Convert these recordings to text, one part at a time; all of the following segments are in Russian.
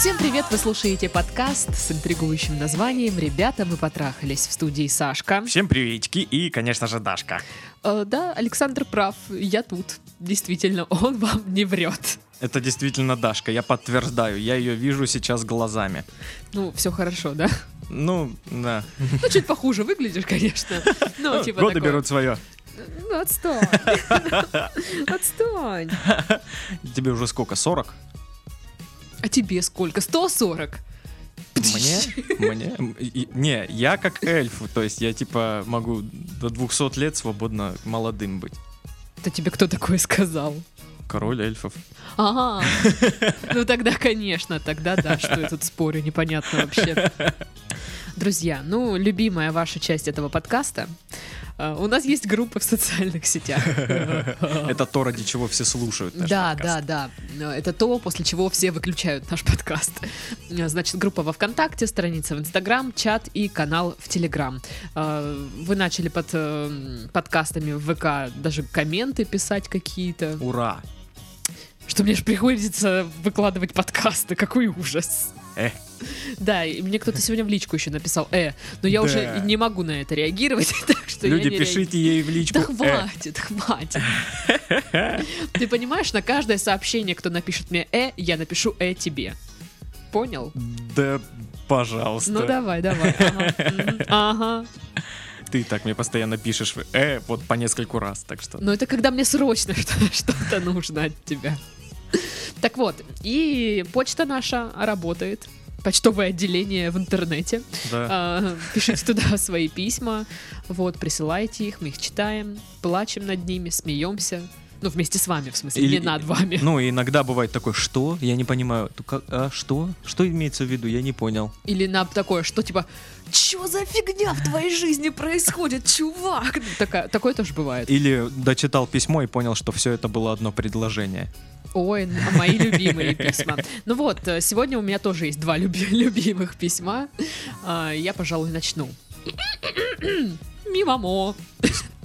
Всем привет! Вы слушаете подкаст с интригующим названием «Ребята, мы потрахались» в студии Сашка. Всем приветики и, конечно же, Дашка. Э, да, Александр прав, я тут. Действительно, он вам не врет. Это действительно Дашка, я подтверждаю, я ее вижу сейчас глазами. Ну, все хорошо, да? Ну, да. Ну, чуть похуже выглядишь, конечно. Ну, типа Годы берут свое. Ну, отстань. Отстань. Тебе уже сколько, 40? А тебе сколько? 140? Мне? Мне? Не, я как эльф, то есть я типа могу до 200 лет свободно молодым быть. Это тебе кто такое сказал? Король эльфов. Ага. Ну тогда, конечно, тогда да, что я тут спорю, непонятно вообще. Друзья, ну, любимая ваша часть этого подкаста. Э, У нас есть группа в социальных сетях. Это то, ради чего все слушают наш Да, подкаст. да, да. Это то, после чего все выключают наш подкаст. Значит, группа во ВКонтакте, страница в Инстаграм, чат и канал в Телеграм. Э, Вы начали под э, подкастами в ВК даже комменты писать какие-то. Ура! Что мне же приходится выкладывать подкасты. Какой ужас. Э. Да, и мне кто-то сегодня в личку еще написал «э», но я Да. уже не могу на это реагировать, так что я Люди, пишите ей в личку. да «э». хватит, хватит. Ты понимаешь, на каждое сообщение, кто напишет мне «э», я напишу «э» тебе. Понял? Да, пожалуйста. Ну давай, давай. Ага. Ага. Ты так мне постоянно пишешь «э» вот по нескольку раз, так что... Но это когда мне срочно что- что-то нужно от тебя. Так вот, и почта наша работает. Почтовое отделение в интернете. Да. А, Пишите туда свои письма. Вот, присылайте их, мы их читаем, плачем над ними, смеемся. Ну, вместе с вами, в смысле, Или- не над вами. Ну, иногда бывает такое, что? Я не понимаю. Как- А, что? Что имеется в виду? Я не понял. Или на такое, что типа, чё за фигня в твоей жизни происходит, чувак? Ну, Такая, такое тоже бывает. Или дочитал письмо и понял, что все это было одно предложение. Ой, мои любимые письма. Ну вот, э, сегодня у меня тоже есть два люби- любимых письма. А, Я, пожалуй, начну. Мимамо.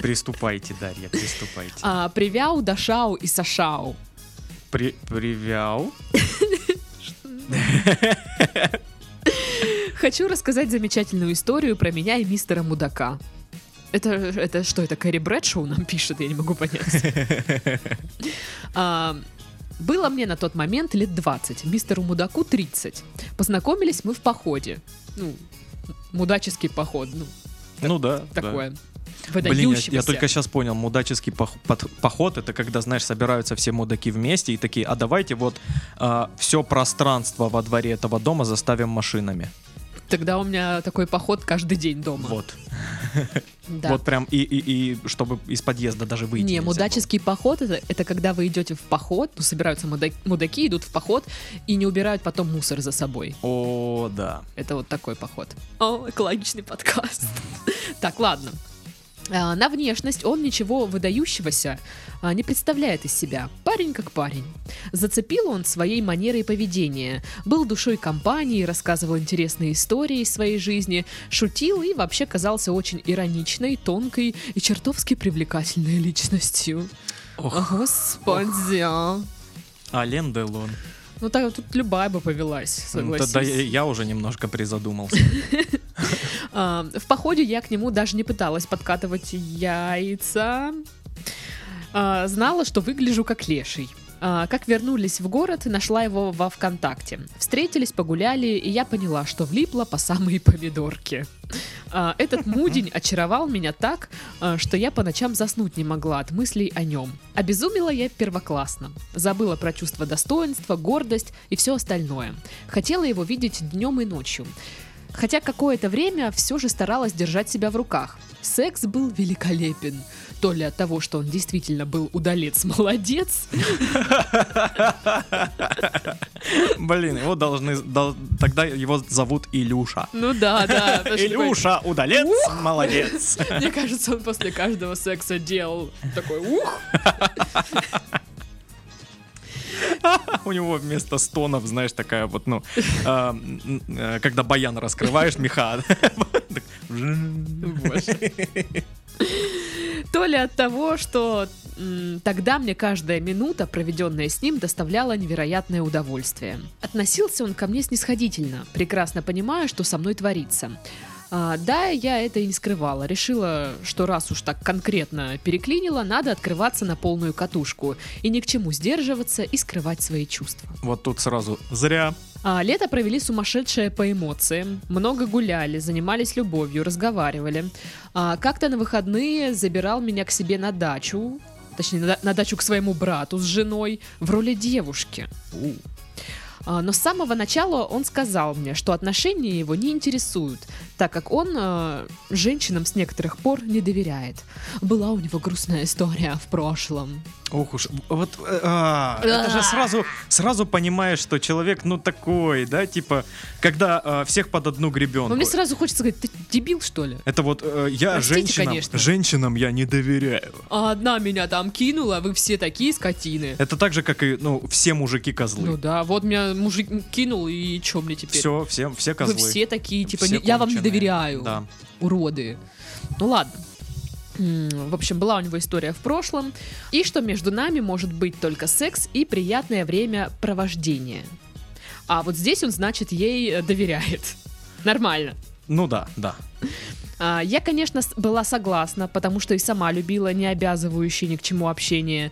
Приступайте, Дарья, приступайте. А, Привяу, Дашау и Сашау. При, привял. Хочу рассказать замечательную историю про меня и мистера Мудака. Это, это что, это Кэрри Брэдшоу нам пишет? Я не могу понять. А, Было мне на тот момент лет 20, мистеру Мудаку 30. Познакомились мы в походе. Ну, мудаческий поход, ну, Ну да. да. такое. Блин, я, я только сейчас понял, мудаческий пох- под- поход это когда, знаешь, собираются все мудаки вместе и такие, а давайте вот все пространство во дворе этого дома заставим машинами. Тогда у меня такой поход каждый день дома. Вот. Да. Вот прям и, и, и чтобы из подъезда даже выйти. Не, нельзя было. мудаческий поход это, это когда вы идете в поход, ну, собираются муда- мудаки, идут в поход и не убирают потом мусор за собой. О, да. Это вот такой поход. О, экологичный подкаст. Так, ладно. А, На внешность он ничего выдающегося а, не представляет из себя. Парень как парень. Зацепил он своей манерой поведения. Был душой компании, рассказывал интересные истории из своей жизни, шутил и вообще казался очень ироничной, тонкой и чертовски привлекательной личностью. Ох. Господи. Ален Делон. Ну так тут любая бы повелась, Ну, согласись. Тогда я, я уже немножко призадумался. А, В походе я к нему даже не пыталась подкатывать яйца. А, Знала, что выгляжу как леший. А, Как вернулись в город, нашла его во ВКонтакте. Встретились, погуляли, и я поняла, что влипла по самые помидорки. Этот мудень очаровал меня так, что я по ночам заснуть не могла от мыслей о нем. Обезумела я первоклассно. Забыла про чувство достоинства, гордость и все остальное. Хотела его видеть днем и ночью. Хотя какое-то время все же старалась держать себя в руках. Секс был великолепен. То ли от того, что он действительно был удалец молодец, Блин, его должны... дол- Тогда его зовут Илюша. ну да, да. Илюша, удалец, молодец. Мне кажется, он после каждого секса делал такой ух. У него вместо стонов, знаешь, такая вот, ну, а, э, когда баян раскрываешь, меха. То ли от того, что тогда мне каждая минута, проведенная с ним, доставляла невероятное удовольствие. Относился он ко мне снисходительно, прекрасно понимая, что со мной творится. А, да, я это и не скрывала. Решила, что раз уж так конкретно переклинила, надо открываться на полную катушку. И ни к чему сдерживаться и скрывать свои чувства. Вот тут сразу зря. А, лето провели сумасшедшее по эмоциям. Много гуляли, занимались любовью, разговаривали. А, как-то на выходные забирал меня к себе на дачу. Точнее, на, на дачу к своему брату с женой в роли девушки. У. А, Но с самого начала он сказал мне, что отношения его не интересуют, так как он э, женщинам с некоторых пор не доверяет. Была у него грустная история в прошлом. Ох уж, вот э, а, это же сразу, сразу понимаешь, что человек, ну такой, да, типа, когда э, всех под одну гребенку. Но мне сразу хочется сказать, ты дебил что ли? Это вот э, я Простите, женщинам, конечно. женщинам я не доверяю. А одна меня там кинула, вы все такие скотины. Это так же, как и, ну, все мужики козлы. Ну да, вот меня мужик кинул, и чё мне теперь? все, все, все Вы козлы. все такие, типа, Все не- я вам не доверяю, Да. уроды. Ну ладно. В общем, была у него история в прошлом, и что между нами может быть только секс и приятное время провождения. А вот здесь он, значит, ей э, доверяет. Нормально. Ну да, да. А, Я, конечно, была согласна, потому что и сама любила не обязывающее ни к чему общение.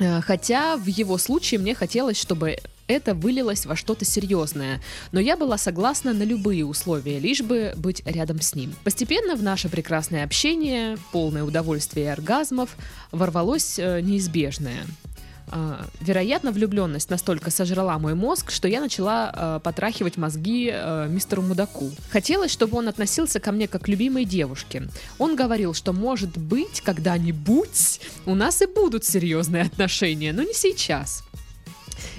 Э, Хотя в его случае мне хотелось, чтобы это вылилось во что-то серьезное. Но я была согласна на любые условия, лишь бы быть рядом с ним. Постепенно в наше прекрасное общение, полное удовольствия и оргазмов, ворвалось э, неизбежное. А, Вероятно, влюбленность настолько сожрала мой мозг, что я начала э, потрахивать мозги э, мистеру Мудаку. Хотелось, чтобы он относился ко мне как к любимой девушке. Он говорил, что может быть, когда-нибудь у нас и будут серьезные отношения, но не сейчас.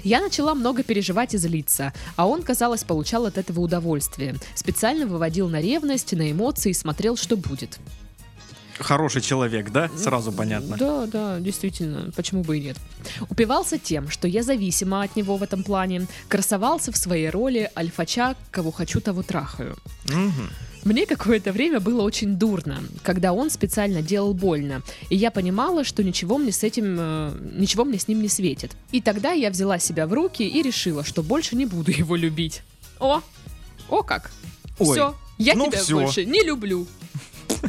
Я начала много переживать и злиться, а он, казалось, получал от этого удовольствие. Специально выводил на ревность, на эмоции и смотрел, что будет. Хороший человек, да? Сразу понятно. Да, да, действительно, почему бы и нет. Упивался тем, что я зависима от него в этом плане, красовался в своей роли альфача, кого хочу, того трахаю. Мгм. Мне какое-то время было очень дурно, когда он специально делал больно, и я понимала, что ничего мне с этим, э, ничего мне с ним не светит. И тогда я взяла себя в руки и решила, что больше не буду его любить. О, о как! Ой, Все, я ну тебя всё. больше не люблю.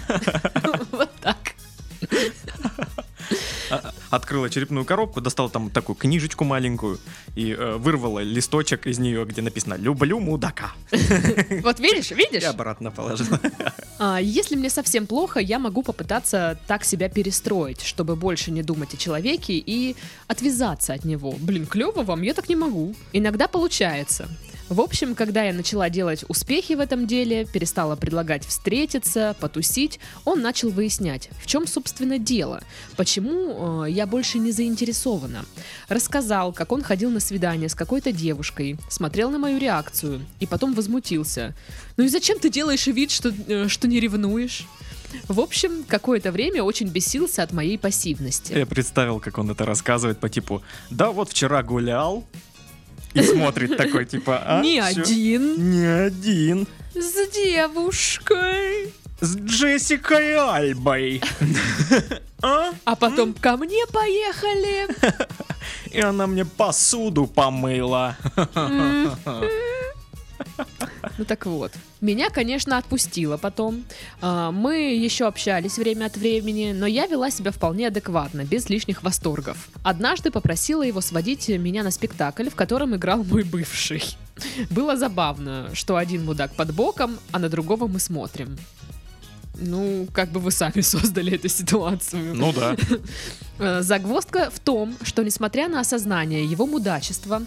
Открыла черепную коробку, достала там такую книжечку маленькую и э, вырвала листочек из нее, где написано «Люблю мудака». Вот видишь, видишь? И обратно положила. А, Если мне совсем плохо, я могу попытаться так себя перестроить, чтобы больше не думать о человеке и отвязаться от него. Блин, клево вам, я так не могу. Иногда получается. В общем, когда я начала делать успехи в этом деле, перестала предлагать встретиться, потусить, он начал выяснять, в чем, собственно, дело, почему э, я больше не заинтересована. Рассказал, как он ходил на свидание с какой-то девушкой, смотрел на мою реакцию и потом возмутился. Ну и зачем ты делаешь вид, что, э, что не ревнуешь? В общем, какое-то время очень бесился от моей пассивности. Я представил, как он это рассказывает по типу «Да вот вчера гулял» и смотрит такой типа «А, Не чё?» один, Не один. с девушкой. С Джессикой Альбой. А? А потом ко мне поехали. И она мне посуду помыла. Ну так вот. Меня, конечно, отпустило потом. А, Мы еще общались время от времени, но я вела себя вполне адекватно, без лишних восторгов. Однажды попросила его сводить меня на спектакль, в котором играл мой бывший. Было забавно, что один мудак под боком, а на другого мы смотрим. Ну, как бы вы сами создали эту ситуацию. Ну да. Э, Загвоздка в том, что несмотря на осознание его мудачества,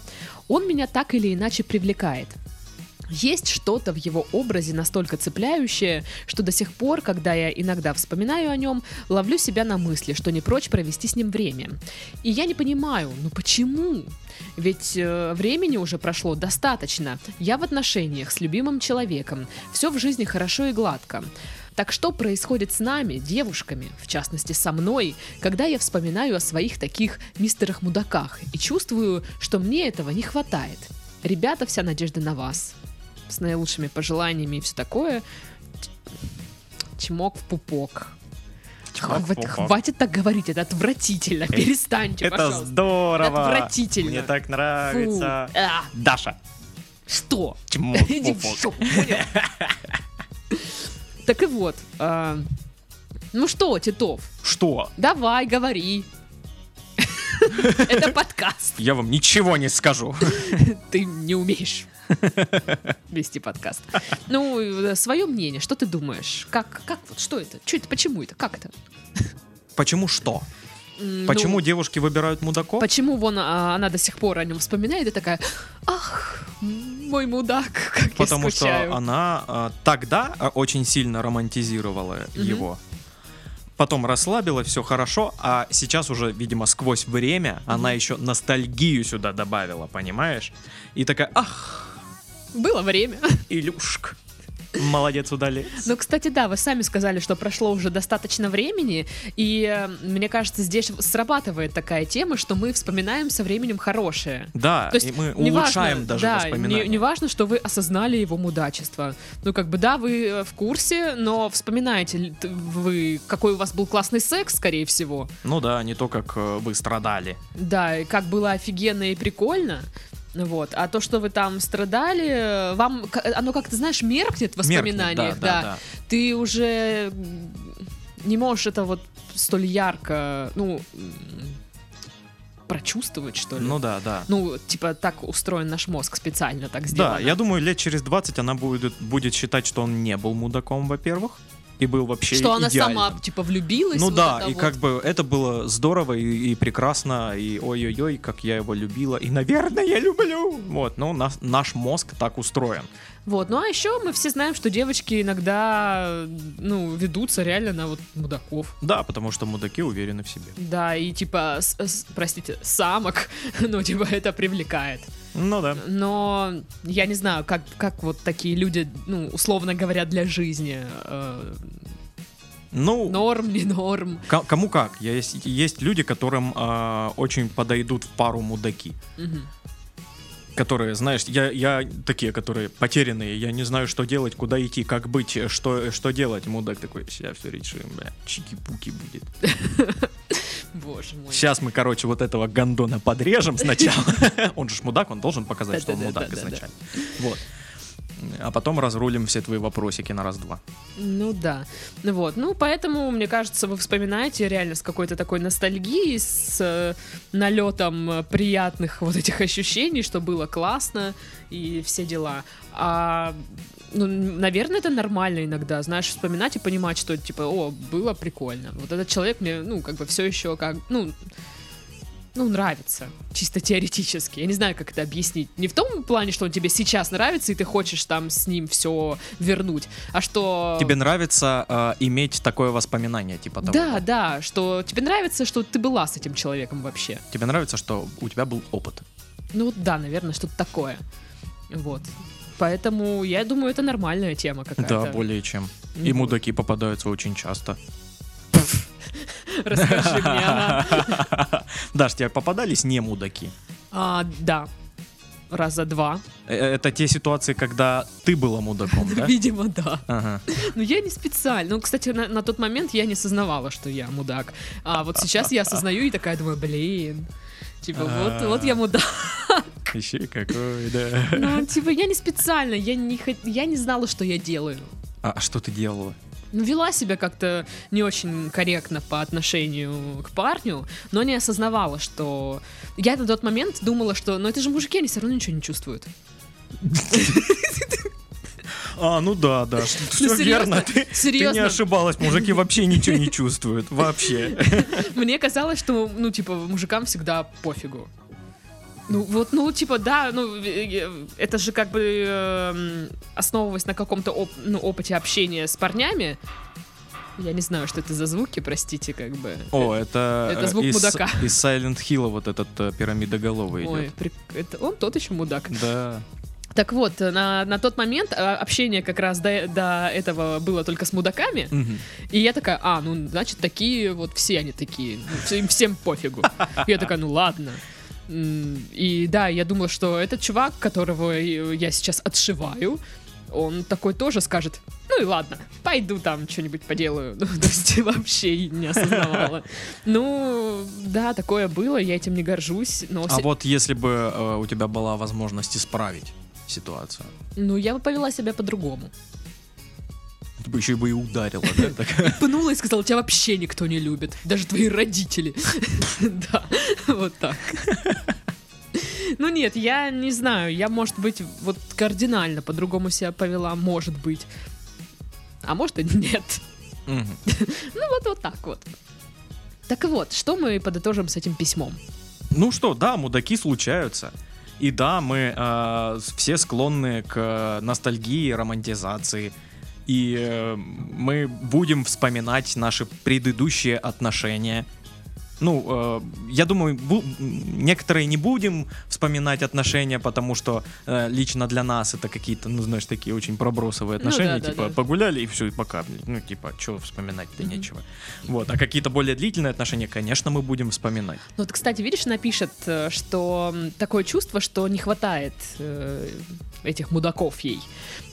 он меня так или иначе привлекает. Есть что-то в его образе настолько цепляющее, что до сих пор, когда я иногда вспоминаю о нем, ловлю себя на мысли, что не прочь провести с ним время. И я не понимаю, ну почему? Ведь э, времени уже прошло достаточно. Я в отношениях с любимым человеком. Все в жизни хорошо и гладко. Так что происходит с нами, девушками, в частности со мной, когда я вспоминаю о своих таких мистерах-мудаках и чувствую, что мне этого не хватает? Ребята, вся надежда на вас. С наилучшими пожеланиями и все такое. Чмок в пупок. Хватит, хватит так говорить, это отвратительно. Перестаньте, Это пожалуйста. здорово. Отвратительно. Мне так Фу. нравится. А, Даша. что? Чмо, Иди в жопу? Так и вот. а, Ну что, Титов, Что? давай, говори. Это подкаст. Я вам ничего не скажу. Ты не умеешь вести подкаст. Ну, свое мнение, что ты думаешь? Как, как вот, что это? Что это? Почему это? Как это? Почему что? Почему ну, девушки выбирают мудаков? Почему вон а, она до сих пор о нем вспоминает и такая, ах, мой мудак, как Потому я что скучаю. она а, тогда а, очень сильно романтизировала Мгм. его. Потом расслабила, все хорошо, а сейчас уже, видимо, сквозь время она еще ностальгию сюда добавила, понимаешь? И такая, ах, Было время. Илюшка, молодец удалец. Ну, кстати, да, вы сами сказали, что прошло уже достаточно времени, и э, мне кажется, здесь срабатывает такая тема, что мы вспоминаем со временем хорошее. Да, То есть и мы улучшаем важно, даже да, воспоминания. Не, не важно, что вы осознали его мудачество. Ну, как бы, да, вы э, в курсе, но вспоминаете вы, какой у вас был классный секс, скорее всего. Ну да, не то, как э, вы страдали. Да, и как было офигенно и прикольно. Вот. А то, что вы там страдали, вам оно как-то, знаешь, меркнет в Меркнет, воспоминаниях. да, да, да. Ты уже не можешь это вот столь ярко, ну, прочувствовать, что ли. Ну да, да. Ну, типа, так устроен наш мозг, специально так сделано. Да, я думаю, лет через 20 она будет, будет считать, что он не был мудаком, во-первых, и был вообще Что она идеальным. сама, типа, влюбилась. Ну вот да, и вот. как бы это было здорово и, и прекрасно, и ой-ой-ой, как я его любила, и, наверное, я люблю. Вот, ну, нас, наш мозг так устроен. Вот, ну а еще мы все знаем, что девочки иногда, ну, ведутся реально на вот мудаков. Да, потому что мудаки уверены в себе. Да, и типа, с- с- простите, самок, ну, типа, это привлекает. Ну да. Но я не знаю, как, как вот такие люди, ну, условно говоря, для жизни. э, Ну, норм, не норм. ко- кому как. Есть, есть люди, которым а, очень подойдут в пару мудаки. Мгм. Которые, знаешь, я, я такие, которые потерянные, я не знаю, что делать, куда идти, как быть, что, что делать. Мудак такой, сейчас все решим, бля, чики-пуки будет. Боже мой. Сейчас мы, короче, вот этого гондона подрежем сначала. Он же мудак, он должен показать, что он мудак изначально. Вот. А потом разрулим все твои вопросики на раз-два. Ну да. Ну Вот. Ну, поэтому, мне кажется, вы вспоминаете реально с какой-то такой ностальгией, с э, налетом э, приятных вот этих ощущений, что было классно и все дела. А ну, наверное, это нормально иногда, знаешь, вспоминать и понимать, что, типа, о, было прикольно. Вот этот человек мне, ну, как бы все еще как, ну, ну, нравится, чисто теоретически. Я не знаю, как это объяснить. Не в том плане, что он тебе сейчас нравится, и ты хочешь там с ним все вернуть, а что... Тебе нравится э, иметь такое воспоминание, типа того? Да, да, что тебе нравится, что ты была с этим человеком вообще. Тебе нравится, что у тебя был опыт? Ну да, наверное, что-то такое. Вот. Поэтому я думаю, это нормальная тема какая-то. Да, более чем. И Вот. мудаки попадаются очень часто. Расскажи мне, ага. Даш, тебе попадались не мудаки? А, да. Раза два. Э, Это те ситуации, когда ты была мудаком, да? Видимо, да. Ага. Но я не специально. Ну, кстати, на, на тот момент я не сознавала, что я мудак. А вот сейчас я осознаю и такая думаю, блин. Типа, вот, вот я мудак. Еще какой, да. Ну, типа, я не специально, я не, я не знала, что я делаю. А а что ты делала? Ну, вела себя как-то не очень корректно по отношению к парню, но не осознавала, что... Я на тот момент думала, что, ну это же мужики, они все равно ничего не чувствуют. А, ну да, да, все серьезно? верно. Ты, ты не Серьезно. ошибалась, мужики вообще ничего не чувствуют, вообще. Мне казалось, что, ну, типа, мужикам всегда пофигу. Ну, вот, ну, типа, да, ну, э, э, это же как бы эм, основываясь на каком-то оп- ну, опыте общения с парнями. Я не знаю, что это за звуки, простите, как бы. О, это, Это э, звук из, мудака. из Silent Hill вот этот э, пирамидоголовый Ой, идет. прик- это он тот еще мудак. Да. Так вот, на, на тот момент а, общение как раз до, до этого было только с мудаками. Мгм. И я такая, а, ну, значит, такие вот все они такие. ну, Им всем пофигу. Я такая, ну ладно. И да, я думала, что этот чувак, которого я сейчас отшиваю, он такой тоже скажет, ну и ладно, пойду там что-нибудь поделаю. Ну, то есть вообще не осознавала. Ну, да, такое было, я этим не горжусь. Но А вот если бы э, у тебя была возможность исправить ситуацию, Ну, я бы повела себя по-другому. Ты бы еще бы и ударила, да? так? Пнула и сказала, тебя вообще никто не любит. Даже твои родители. Да, вот так. Ну нет, я не знаю, я, может быть, вот кардинально по-другому себя повела, может быть. А может и нет. Ну вот, вот так вот. Так вот, что мы подытожим с этим письмом? Ну что, да, мудаки случаются. И да, мы э, все склонны к э, ностальгии, романтизации. И э, мы будем вспоминать наши предыдущие отношения. Ну, э, я думаю, бу- некоторые не будем вспоминать отношения, потому что э, лично для нас это какие-то, ну, знаешь, такие очень пробросовые Ну да, отношения. да, типа, да. погуляли и все, и пока. Ну, типа, что вспоминать-то Мгм. нечего. Вот. А какие-то более длительные отношения, конечно, мы будем вспоминать. Ну вот, кстати, видишь, напишет, э, что такое чувство, что не хватает э, этих мудаков ей.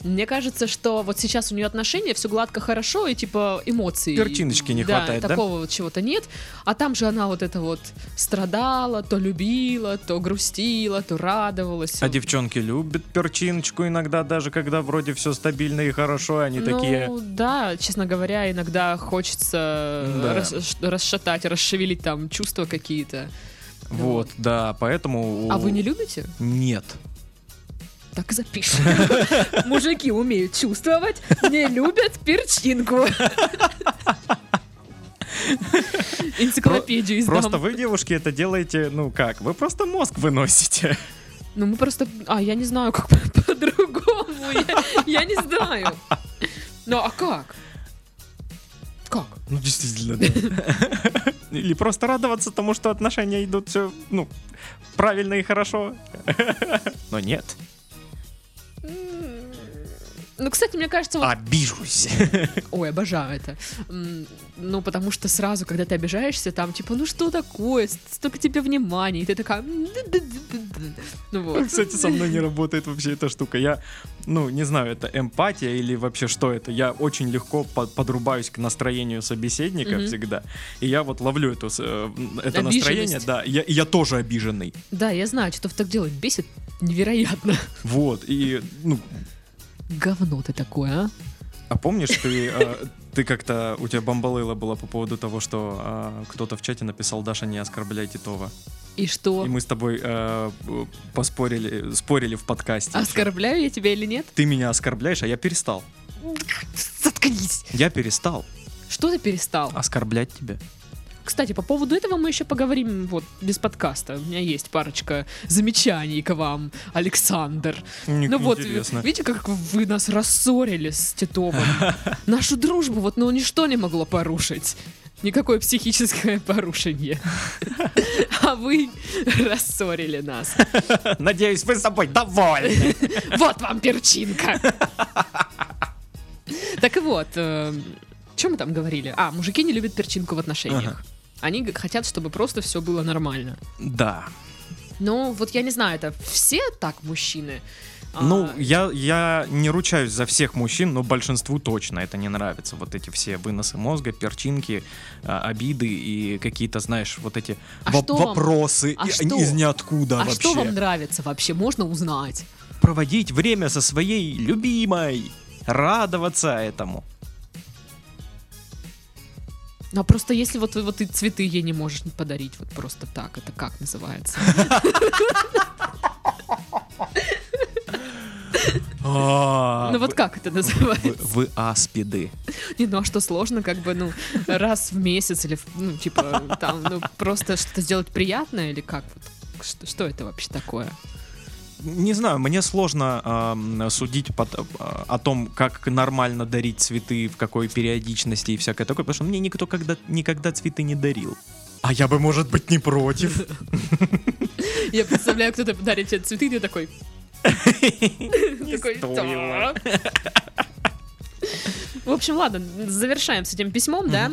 Мне кажется, что вот сейчас у нее отношения, все гладко хорошо, и типа эмоций. Перчиночки не да, хватает, да? такого вот чего-то нет. А там же она вот это вот страдала, то любила, то грустила, то радовалась. А девчонки любят перчиночку иногда, даже когда вроде все стабильно и хорошо, они ну, такие... да, честно говоря, иногда хочется Да. рас- расшатать, расшевелить там чувства какие-то. Вот, да, поэтому... А вы не любите? Нет. Так и запишем. Мужики умеют чувствовать, не любят перчинку. Энциклопедию издам. Просто вы, девушки, это делаете, ну как, вы просто мозг выносите. Ну мы просто... А, я не знаю, как по-другому. Я, я не знаю. Ну, а как? Как? Ну, действительно, да. Или просто радоваться тому, что отношения идут все, ну, правильно и хорошо. Но нет. Ну, кстати, мне кажется, вот... Обижусь. Ой, обожаю это. Ну, потому что сразу, когда ты обижаешься, там, типа, ну что такое? Столько тебе внимания. И ты такая... Ну вот. Кстати, со мной не работает вообще эта штука. Я, ну, не знаю, это эмпатия или вообще что это. Я очень легко по- подрубаюсь к настроению собеседника Мгм. всегда. И я вот ловлю эту, э, это настроение, да. Я, я тоже обиженный. Да, я знаю, что так делать бесит невероятно. Вот. И, ну, Говно ты такое, а? а помнишь, ты, э, ты как-то, у тебя бомбалейла была по поводу того, что э, кто-то в чате написал «Даша, не оскорбляй Титова». И что? И мы с тобой э, поспорили, спорили в подкасте. Оскорбляю я тебя или нет? Ты меня оскорбляешь, а я перестал. Заткнись! Я перестал Что ты перестал? оскорблять тебя. Кстати, по поводу этого мы еще поговорим вот без подкаста. У меня есть парочка замечаний к вам, Александр. Ник- Ну вот, интересно. видите, как вы нас рассорили с Титовым. Нашу дружбу вот, ну, ничто не могло порушить. Никакое психическое порушение. А вы рассорили нас. Надеюсь, вы с собой довольны. Вот вам перчинка. Так вот, чем мы там говорили? А, мужики не любят перчинку в отношениях. Ага. Они хотят, чтобы просто все было нормально. Да. Ну, вот я не знаю, это все так мужчины? А, Ну, я, я не ручаюсь за всех мужчин, но большинству точно это не нравится. Вот эти все выносы мозга, перчинки, а, обиды и какие-то, знаешь, вот эти А вам- вопросы а и- что? из ниоткуда а вообще. что вам нравится вообще? Можно узнать? Проводить время со своей любимой, радоваться этому. Ну, а просто если вот, вот ты цветы ей не можешь подарить вот просто так, это как называется? Ну вот как это называется? вы аспиды. Не, ну а что сложно, как бы, ну, раз в месяц или, ну, типа, там, ну, просто что-то сделать приятное или как? Что это вообще такое? Не знаю, мне сложно ам, судить под- а, о том, как нормально дарить цветы, в какой периодичности и всякое такое, потому что мне никто когда, никогда цветы не дарил. А я бы, может быть, не против. Я представляю, кто-то подарит тебе цветы, и ты такой... Такой. В общем, ладно, завершаем с этим письмом, да?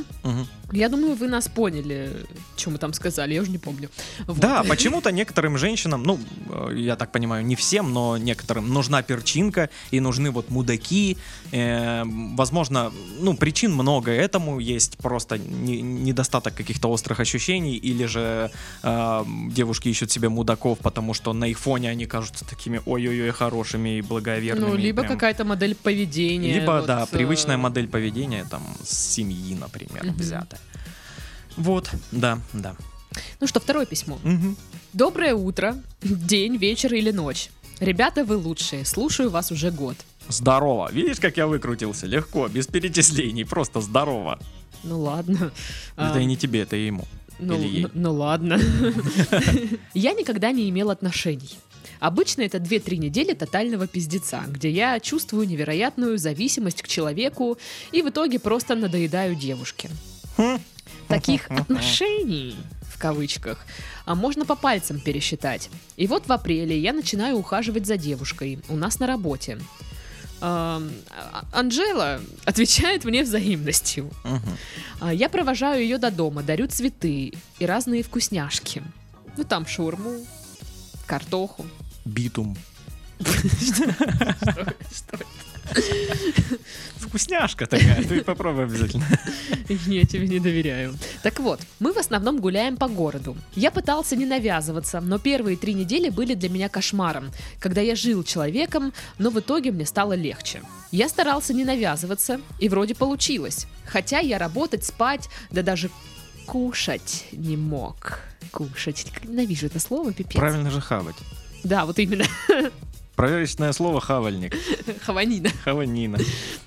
Я думаю, вы нас поняли, что мы там сказали, я уже не помню. Вот. Да, почему-то некоторым женщинам, ну, э, я так понимаю, не всем, но некоторым нужна перчинка и нужны вот мудаки. Э, возможно, ну, причин много этому, есть просто не- недостаток каких-то острых ощущений, или же э, девушки ищут себе мудаков, потому что на их фоне они кажутся такими ой-ой-ой хорошими и благоверными. Ну, либо прям. какая-то модель поведения. Либо, вот, да, э, привычная модель поведения, там, с семьи, например, Мгм. взятая. Вот, да, да. Ну что, второе письмо. Мгм. Доброе утро, день, вечер или ночь. Ребята, вы лучшие. Слушаю вас уже год. Здорово. Видишь, как я выкрутился? Легко, без перечислений, просто здорово. Ну ладно. Это А, и не тебе, это и ему. Ну, Или ей. ну- ну ладно. Я никогда не имел отношений. Обычно это 2-3 недели тотального пиздеца, где я чувствую невероятную зависимость к человеку и в итоге просто надоедаю девушке. Таких отношений, в кавычках, а можно по пальцам пересчитать. И вот в апреле я начинаю ухаживать за девушкой у нас на работе. А- Анжела отвечает мне взаимностью. А, Я провожаю ее до дома, дарю цветы и разные вкусняшки. Ну там шаурму, картоху. Битум. Что это? Вкусняшка такая, ты попробуй обязательно. Я тебе не доверяю. Так вот, мы в основном гуляем по городу. Я пытался не навязываться, но первые три недели были для меня кошмаром, когда я жил человеком, но в итоге мне стало легче. Я старался не навязываться, и вроде получилось. Хотя я работать, спать, да даже кушать не мог. Кушать. Ненавижу это слово, пипец. Правильно же хавать. Да, вот именно. Проверочное слово хавальник. Хаванина. Хаванина.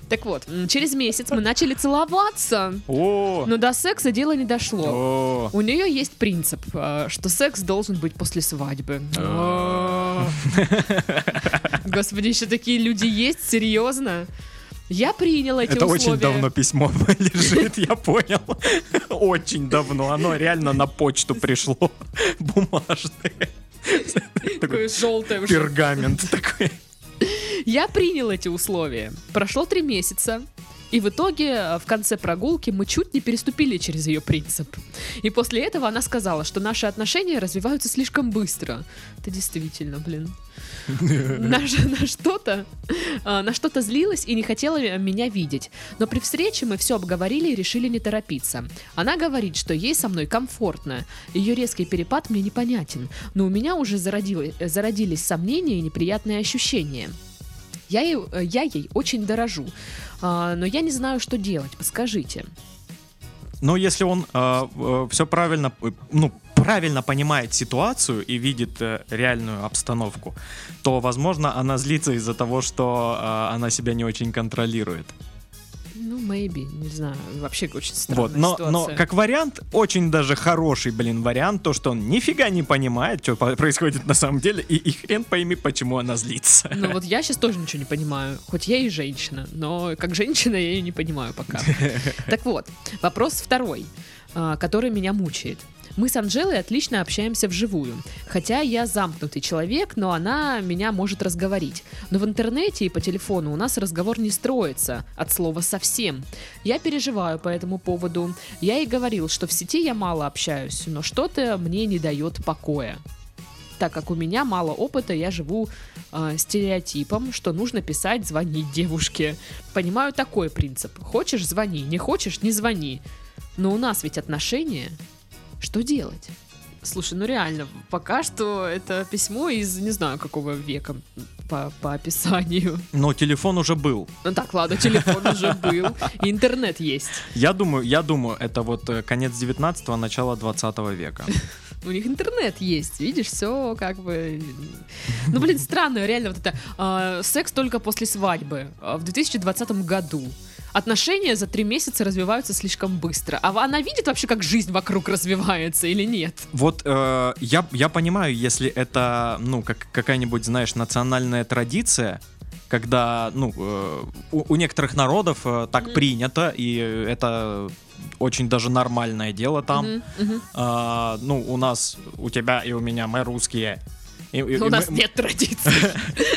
Так вот, через месяц мы начали целоваться, О! но до секса дело не дошло. О! У нее есть принцип, э, что секс должен быть после свадьбы. А. Господи, еще такие люди есть? Серьезно? Я принял эти Это условия. очень давно письмо лежит, я понял. Очень давно. Оно реально на почту пришло. Бумажное. Такой уже. пергамент такой. Я принял эти условия. Прошло три месяца. И в итоге, э, в конце прогулки, мы чуть не переступили через ее принцип. И после этого она сказала, что наши отношения развиваются слишком быстро. Это действительно, блин. На, на что-то, а, на что-то злилась и не хотела меня видеть. Но при встрече мы все обговорили и решили не торопиться. Она говорит, что ей со мной комфортно. Ее резкий перепад мне непонятен. Но у меня уже зародило- э, зародились сомнения и неприятные ощущения. Я ей, э, я ей очень дорожу, а, но я не знаю, что делать. Подскажите. Но если он все правильно, э, ну, правильно понимает ситуацию и видит э, реальную обстановку, то, возможно, она злится из-за того, что э, она себя не очень контролирует. Ну, maybe, не знаю. Вообще очень странная Вот, но, ситуация. но как вариант, очень даже хороший, блин, вариант, то, что он нифига не понимает, что происходит на самом деле, и, и хрен пойми, почему она злится. Ну вот я сейчас тоже ничего не понимаю, хоть я и женщина, но как женщина я ее не понимаю пока. Так вот, вопрос второй, а, который меня мучает. Мы с Анжелой отлично общаемся вживую. Хотя я замкнутый человек, но она меня может разговорить. Но в интернете и по телефону у нас разговор не строится, от слова совсем. Я переживаю по этому поводу. Я ей говорил, что в сети я мало общаюсь, но что-то мне не дает покоя. Так как у меня мало опыта, я живу э, стереотипом, что нужно писать, звонить девушке. Понимаю такой принцип. Хочешь, звони, не хочешь, не звони. Но у нас ведь отношения. Что делать? Слушай, ну реально, пока что это письмо из не знаю какого века по, по описанию. Но телефон уже был. Ну так, ладно, телефон уже был, интернет есть. Я думаю, я думаю, это вот э, конец 19-го, начало 20 века. У них интернет есть, видишь, все как бы... Ну, блин, странно, реально, вот это а, секс только после свадьбы а, в 2020 году. Отношения за три месяца развиваются слишком быстро. А она видит вообще, как жизнь вокруг развивается или нет? Вот э, я, я понимаю, если это, ну, как какая-нибудь, знаешь, национальная традиция, когда, ну, э, у, у некоторых народов э, так Мгм. принято, и это очень даже нормальное дело там. Мгм, мгм. А, ну, у нас, у тебя и у меня, мы русские. И, и- У и нас мы- нет традиций.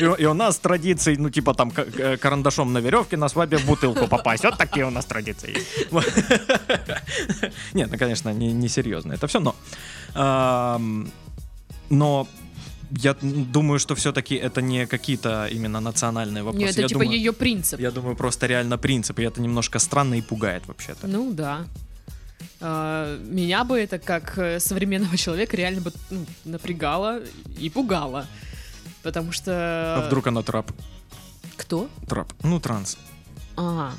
и- и у нас традиции, ну, типа там к- карандашом на веревке на свадьбе в бутылку попасть. Вот такие у нас традиции. Нет, ну, конечно, не, не серьезно это все, но... но я думаю, что все-таки это не какие-то именно национальные вопросы. Нет, это я типа думаю, ее принцип. Я думаю, просто реально принцип, и это немножко странно и пугает вообще-то. Ну да. А, Меня бы это как э, современного человека реально бы ну, напрягало и пугало. Потому что... А вдруг она трап? Кто? Трап. Ну, транс. А,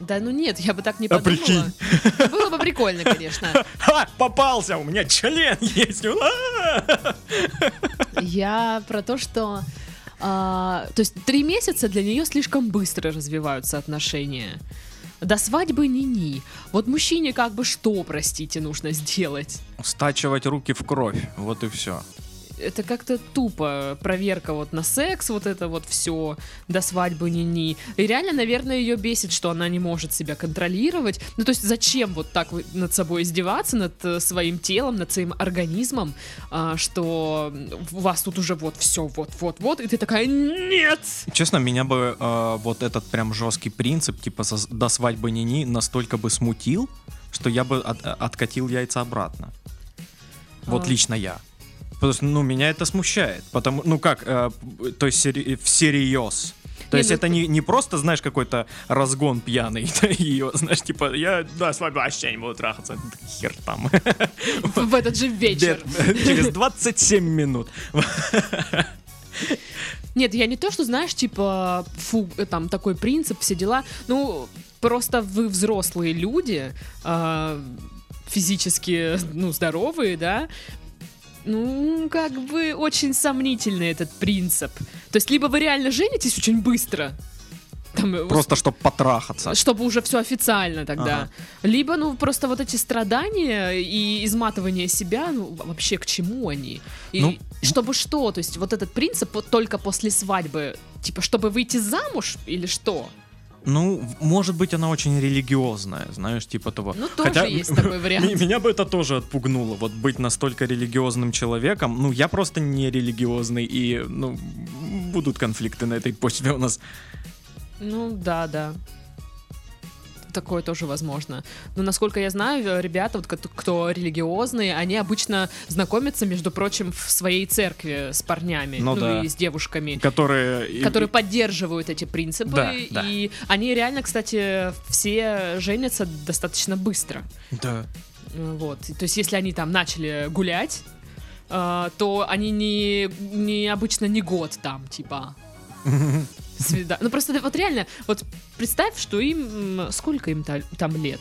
да ну нет, я бы так не А подумала. прикинь. Было бы прикольно, конечно. Ха! Попался! У меня член есть! А! Я про то, что... а, то есть три месяца для нее слишком быстро развиваются отношения. До свадьбы ни-ни. Вот мужчине как бы что, простите, нужно сделать? Стачивать руки в кровь. Вот и все. Это как-то тупо. Проверка вот на секс, вот это вот все до свадьбы ни-ни. И реально, наверное, ее бесит, что она не может себя контролировать. Ну, то есть, зачем вот так над собой издеваться, над э, своим телом, над своим организмом, а, что у вас тут уже вот все, вот-вот-вот, и ты такая, нет! Честно, меня бы э, вот этот прям жесткий принцип, типа до свадьбы ни настолько бы смутил, что я бы от- откатил яйца обратно. Вот А. лично я. Потому что, ну, меня это смущает. Потому, ну как, э, то есть всерьез. То Не, есть ну это не, не просто, знаешь, какой-то разгон пьяный ее, знаешь, типа, я до свадьбы вообще не буду трахаться. Хер там. В этот же вечер. Через 27 минут. Нет, я не то, что, знаешь, типа, фу, э, там такой принцип, все дела. Ну, просто вы взрослые люди, а, физически, ну, здоровые, да. Ну, как бы очень сомнительный этот принцип. То есть, либо вы реально женитесь очень быстро, там, э, Просто, чтобы потрахаться. чтобы уже все официально тогда. Ага. Либо, ну, просто вот эти страдания и изматывание себя, ну, вообще к чему они? И Ну, чтобы что? То есть вот этот принцип вот только после свадьбы, типа, чтобы выйти замуж или что? Ну, может быть, она очень религиозная, знаешь, типа того. Ну, тоже есть такой вариант. Меня бы это тоже отпугнуло, вот быть настолько религиозным человеком. Ну, я просто не религиозный, и, ну, будут конфликты на этой почве у нас. Ну, да, да. Такое тоже возможно. Но насколько я знаю, э, ребята, вот, кто религиозные, они обычно знакомятся, между прочим, в своей церкви с парнями, Ну да. и с девушками. Которые... и- которые поддерживают эти принципы. Да, да. И они реально, кстати, все женятся достаточно быстро. Да. Э, Вот. И То есть, если они там начали гулять, э, то они не, не обычно не год там, типа. Свида... Ну просто вот реально, вот представь, что им сколько им та- там лет?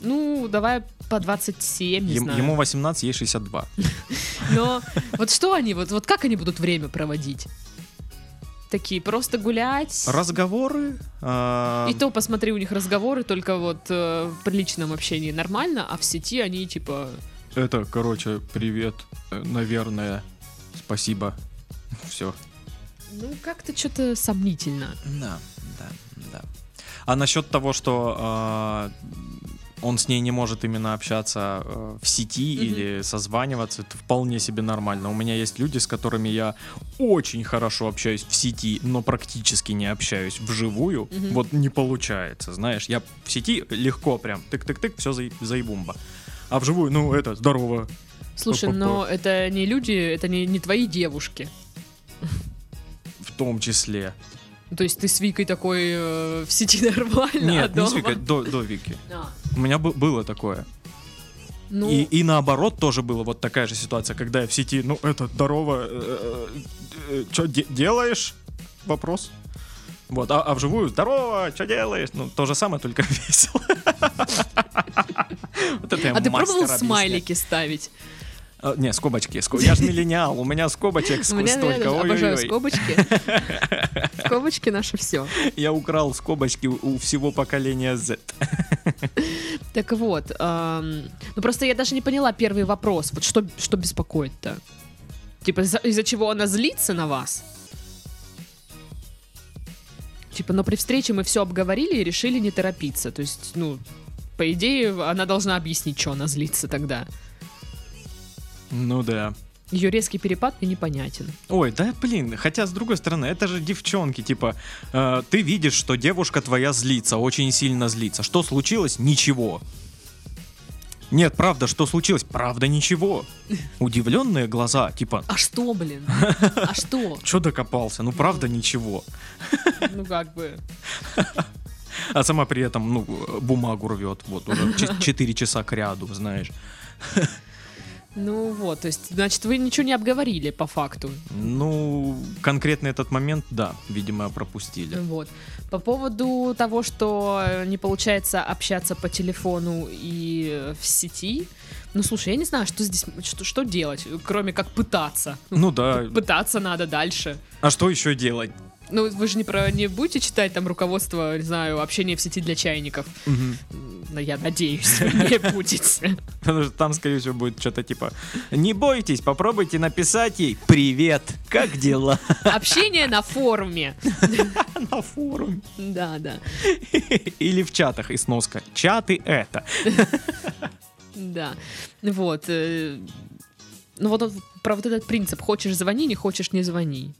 Ну, давай по 27, не Ем- знаю. Ему 18, ей 62. Но вот что они, вот, вот как они будут время проводить? Такие, просто гулять. Разговоры... а, И то, посмотри, у них разговоры только вот э, в приличном общении нормально, а в сети они типа... Это, короче, привет, э, наверное, спасибо. Все. Ну, как-то что-то сомнительно. Да, да, да. А насчет того, что а, он с ней не может именно общаться э, в сети Мгм. или созваниваться, это вполне себе нормально. У меня есть люди, с которыми я очень хорошо общаюсь в сети, но практически не общаюсь вживую. Мгм. Вот не получается, знаешь. Я в сети легко прям тык-тык-тык, все заебумба. А вживую, ну это, здорово. Слушай, Па-па-па. но это не люди, это не, не твои девушки. В том числе. Ну, То есть ты с Викой такой э, в сети нормально, а Нет, не дома... с Викой, до, до Вики. А, У меня бы- было такое. ну, И, и наоборот тоже была вот такая же ситуация, когда я в сети, ну это здорово, что делаешь? Вопрос. Вот, а, а вживую здорово, что делаешь? Ну, то же самое, только весело. Вот это я а ты пробовал смайлики ставить? А, Не, скобочки. ско- Я же миллениал, у меня скобочек У ск- меня, столько. я обожаю скобочки. Скобочки наше все. Я украл скобочки у у всего поколения Z. Так вот, эм, ну просто я даже не поняла первый вопрос. Вот что, что беспокоит-то? Типа из-за, из-за чего она злится на вас? Типа, но при встрече мы все обговорили и решили не торопиться. То есть, ну, по идее, она должна объяснить, что она злится тогда. Ну да. Ее резкий перепад мне непонятен. Ой, да блин, хотя с другой стороны, это же девчонки, типа, э, ты видишь, что девушка твоя злится, очень сильно злится. Что случилось? Ничего. Нет, правда, что случилось? Правда, ничего. Удивленные глаза, типа, А что, блин? А что? что докопался? Ну, правда, ничего. Ну как бы. А сама при этом, ну, бумагу рвет, вот, уже 4 часа к ряду, знаешь. Ну вот, то есть, значит, вы ничего не обговорили по факту. Ну, конкретно этот момент, да, видимо, пропустили. Вот. По поводу того, что не получается общаться по телефону и в сети, ну слушай, я не знаю, что здесь, что, что делать, кроме как пытаться. Ну да, Пытаться надо дальше. а что еще делать? Ну, вы же не, про, не будете читать там руководство, не знаю, общения в сети для чайников. Ну, я надеюсь, не будете. Потому что там, скорее всего, будет что-то типа «Не бойтесь, попробуйте написать ей «Привет, как дела?» Общение на форуме. на форуме. Да, да. Или в чатах и сноска «Чаты это». Да. Вот. э, Ну вот про вот этот принцип «хочешь звони, не хочешь не звони».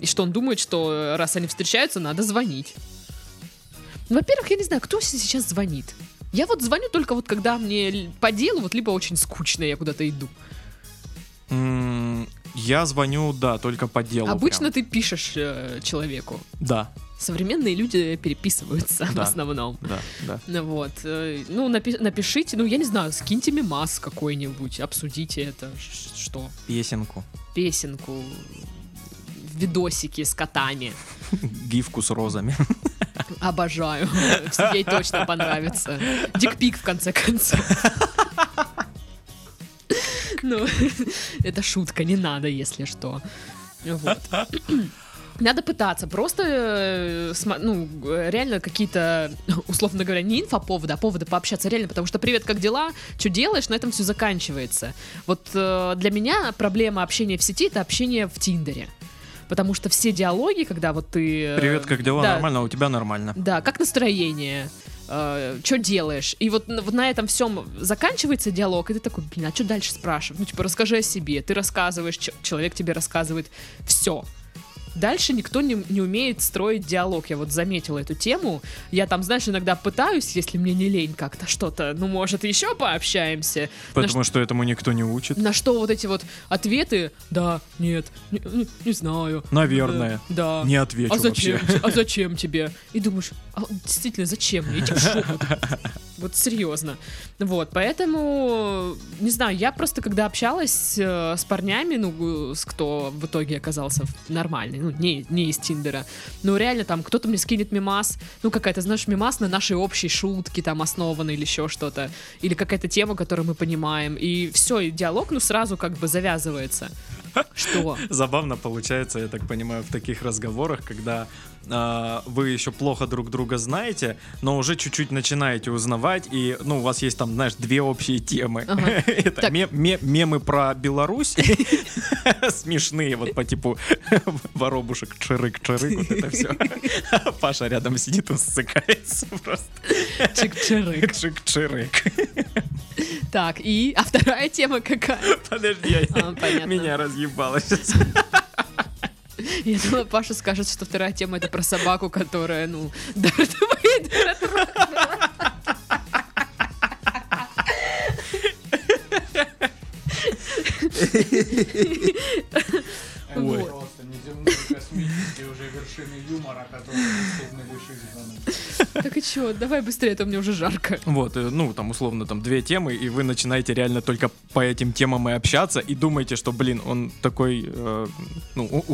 И что он думает, что э, раз они встречаются, надо звонить. Во-первых, я не знаю, кто се- сейчас звонит. Я вот звоню только вот когда мне по делу, вот либо очень скучно, я куда-то иду. М, Я звоню, да, только по делу. Обычно прям. ты пишешь э, человеку. Да, Современные люди переписываются в Да. основном. да, да. Ну вот. э, Ну, напи- напишите, ну, я не знаю, скиньте мимас какой-нибудь, обсудите это. Что? Песенку, Песенку, видосики с котами. гифку с розами. Обожаю. Ей точно понравится. Дикпик, в конце концов. Ну, это шутка, не надо, если что. Вот. Надо пытаться, просто, э, ну, реально какие-то, условно говоря, не инфоповоды, а поводы пообщаться реально, потому что «Привет, как дела? Что делаешь?» На этом все заканчивается. Вот э, для меня проблема общения в сети — это общение в Тиндере. Потому что все диалоги, когда вот ты... э, Привет, как дела? да, Нормально, а у тебя нормально. да, как настроение? что делаешь? И вот, на- вот на этом всем заканчивается диалог, и ты такой, блин, а что дальше спрашивать? Ну, типа, расскажи о себе. Ты рассказываешь, человек тебе рассказывает все. Дальше никто не, не умеет строить диалог. Я вот заметила эту тему. Я там, знаешь, иногда пытаюсь, если мне не лень как-то что-то, ну, может, еще пообщаемся. На Потому что этому никто не учит. на что вот эти вот ответы, да, нет, не, не- не знаю. Наверное. э, Да. Не отвечу а зачем, вообще. а зачем тебе? И думаешь, а действительно, зачем мне? Иди в жопу. Вот серьезно. Вот, поэтому, не знаю, я просто, когда общалась э, с парнями, ну, с кто в итоге оказался нормальный, ну, не, не из Тиндера, ну, реально, там, кто-то мне скинет мимас, ну, какая-то, знаешь, мимас на нашей общей шутке, там, основанной или еще что-то, или какая-то тема, которую мы понимаем, и все, и диалог, ну, сразу как бы завязывается. Что? Забавно получается, я так понимаю, в таких разговорах, когда а, вы еще плохо друг друга знаете, но уже чуть-чуть начинаете узнавать, и, ну, у вас есть там, знаешь, две общие темы. Ага. Это мемы про Беларусь, смешные, вот по типу воробушек, чирык-чирык, вот это все. Паша рядом сидит, он ссыкается просто. Чик-чирык. Чик-чирык. Так, и, а вторая тема какая? Подожди, я- А, понятно. меня разъебало сейчас. Я думала, Паша скажет, что вторая тема это про собаку, которая, ну, Дарт Вейдер. Ой. Просто неземные космические уже вершины юмора, которые доступны лишь. Так и чё, давай быстрее, а то мне уже жарко. Вот, э, ну, там, условно, там, две темы, и вы начинаете реально только по этим темам и общаться, и думаете, что, блин, он такой, э, ну,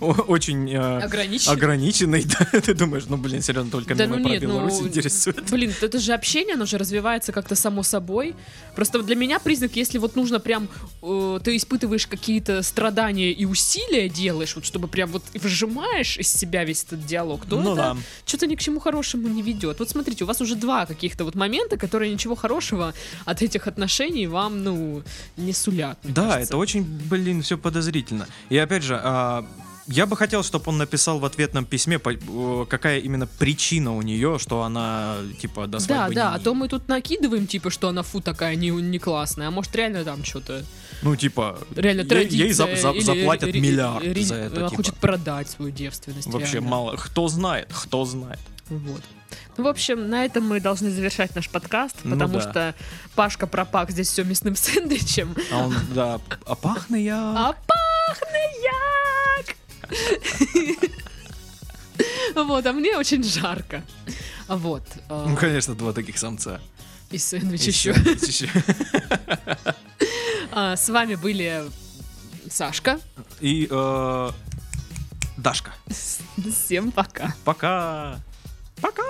очень э, Ограничен. ограниченный, да, ты думаешь, ну, блин, серьезно, только Да мемы ну про нет, ну, Беларусь интересует. Блин, это же общение, оно же развивается как-то само собой. Просто для меня признак, если вот нужно прям, э, ты испытываешь какие-то страдания и усилия делаешь, вот чтобы прям вот выжимаешь из себя весь этот диалог, то Ну это да. что-то ни к чему хорошему не ведет. Вот смотрите, у вас уже два каких-то вот момента, которые ничего хорошего от этих отношений вам, ну, не сулят. Да, кажется. это очень, блин, все подозрительно. И опять же, а, Я бы хотел, чтобы он написал в ответном письме, э, какая именно причина у нее, что она, типа, до Да, свадьбы да, не- а то мы тут накидываем, типа, что она фу такая не, не классная, а может реально там что-то, Ну, типа, реально ей- традиция. ей за- за- или заплатят ре- миллиард ре- за это, Она типа. хочет продать свою девственность. вообще реально. мало. Кто знает, кто знает. Вот. Ну, в общем, на этом мы должны завершать наш подкаст, Ну потому да. что Пашка пропак здесь все мясным сэндвичем. А он, да, а пахну я... А пахнет як! Вот, а мне очень жарко. Вот. а, Ну, конечно, два таких самца. И сэндвич И еще. сэндвич еще. А, С вами были Сашка. И э, Дашка. Всем пока. Пока. Пока.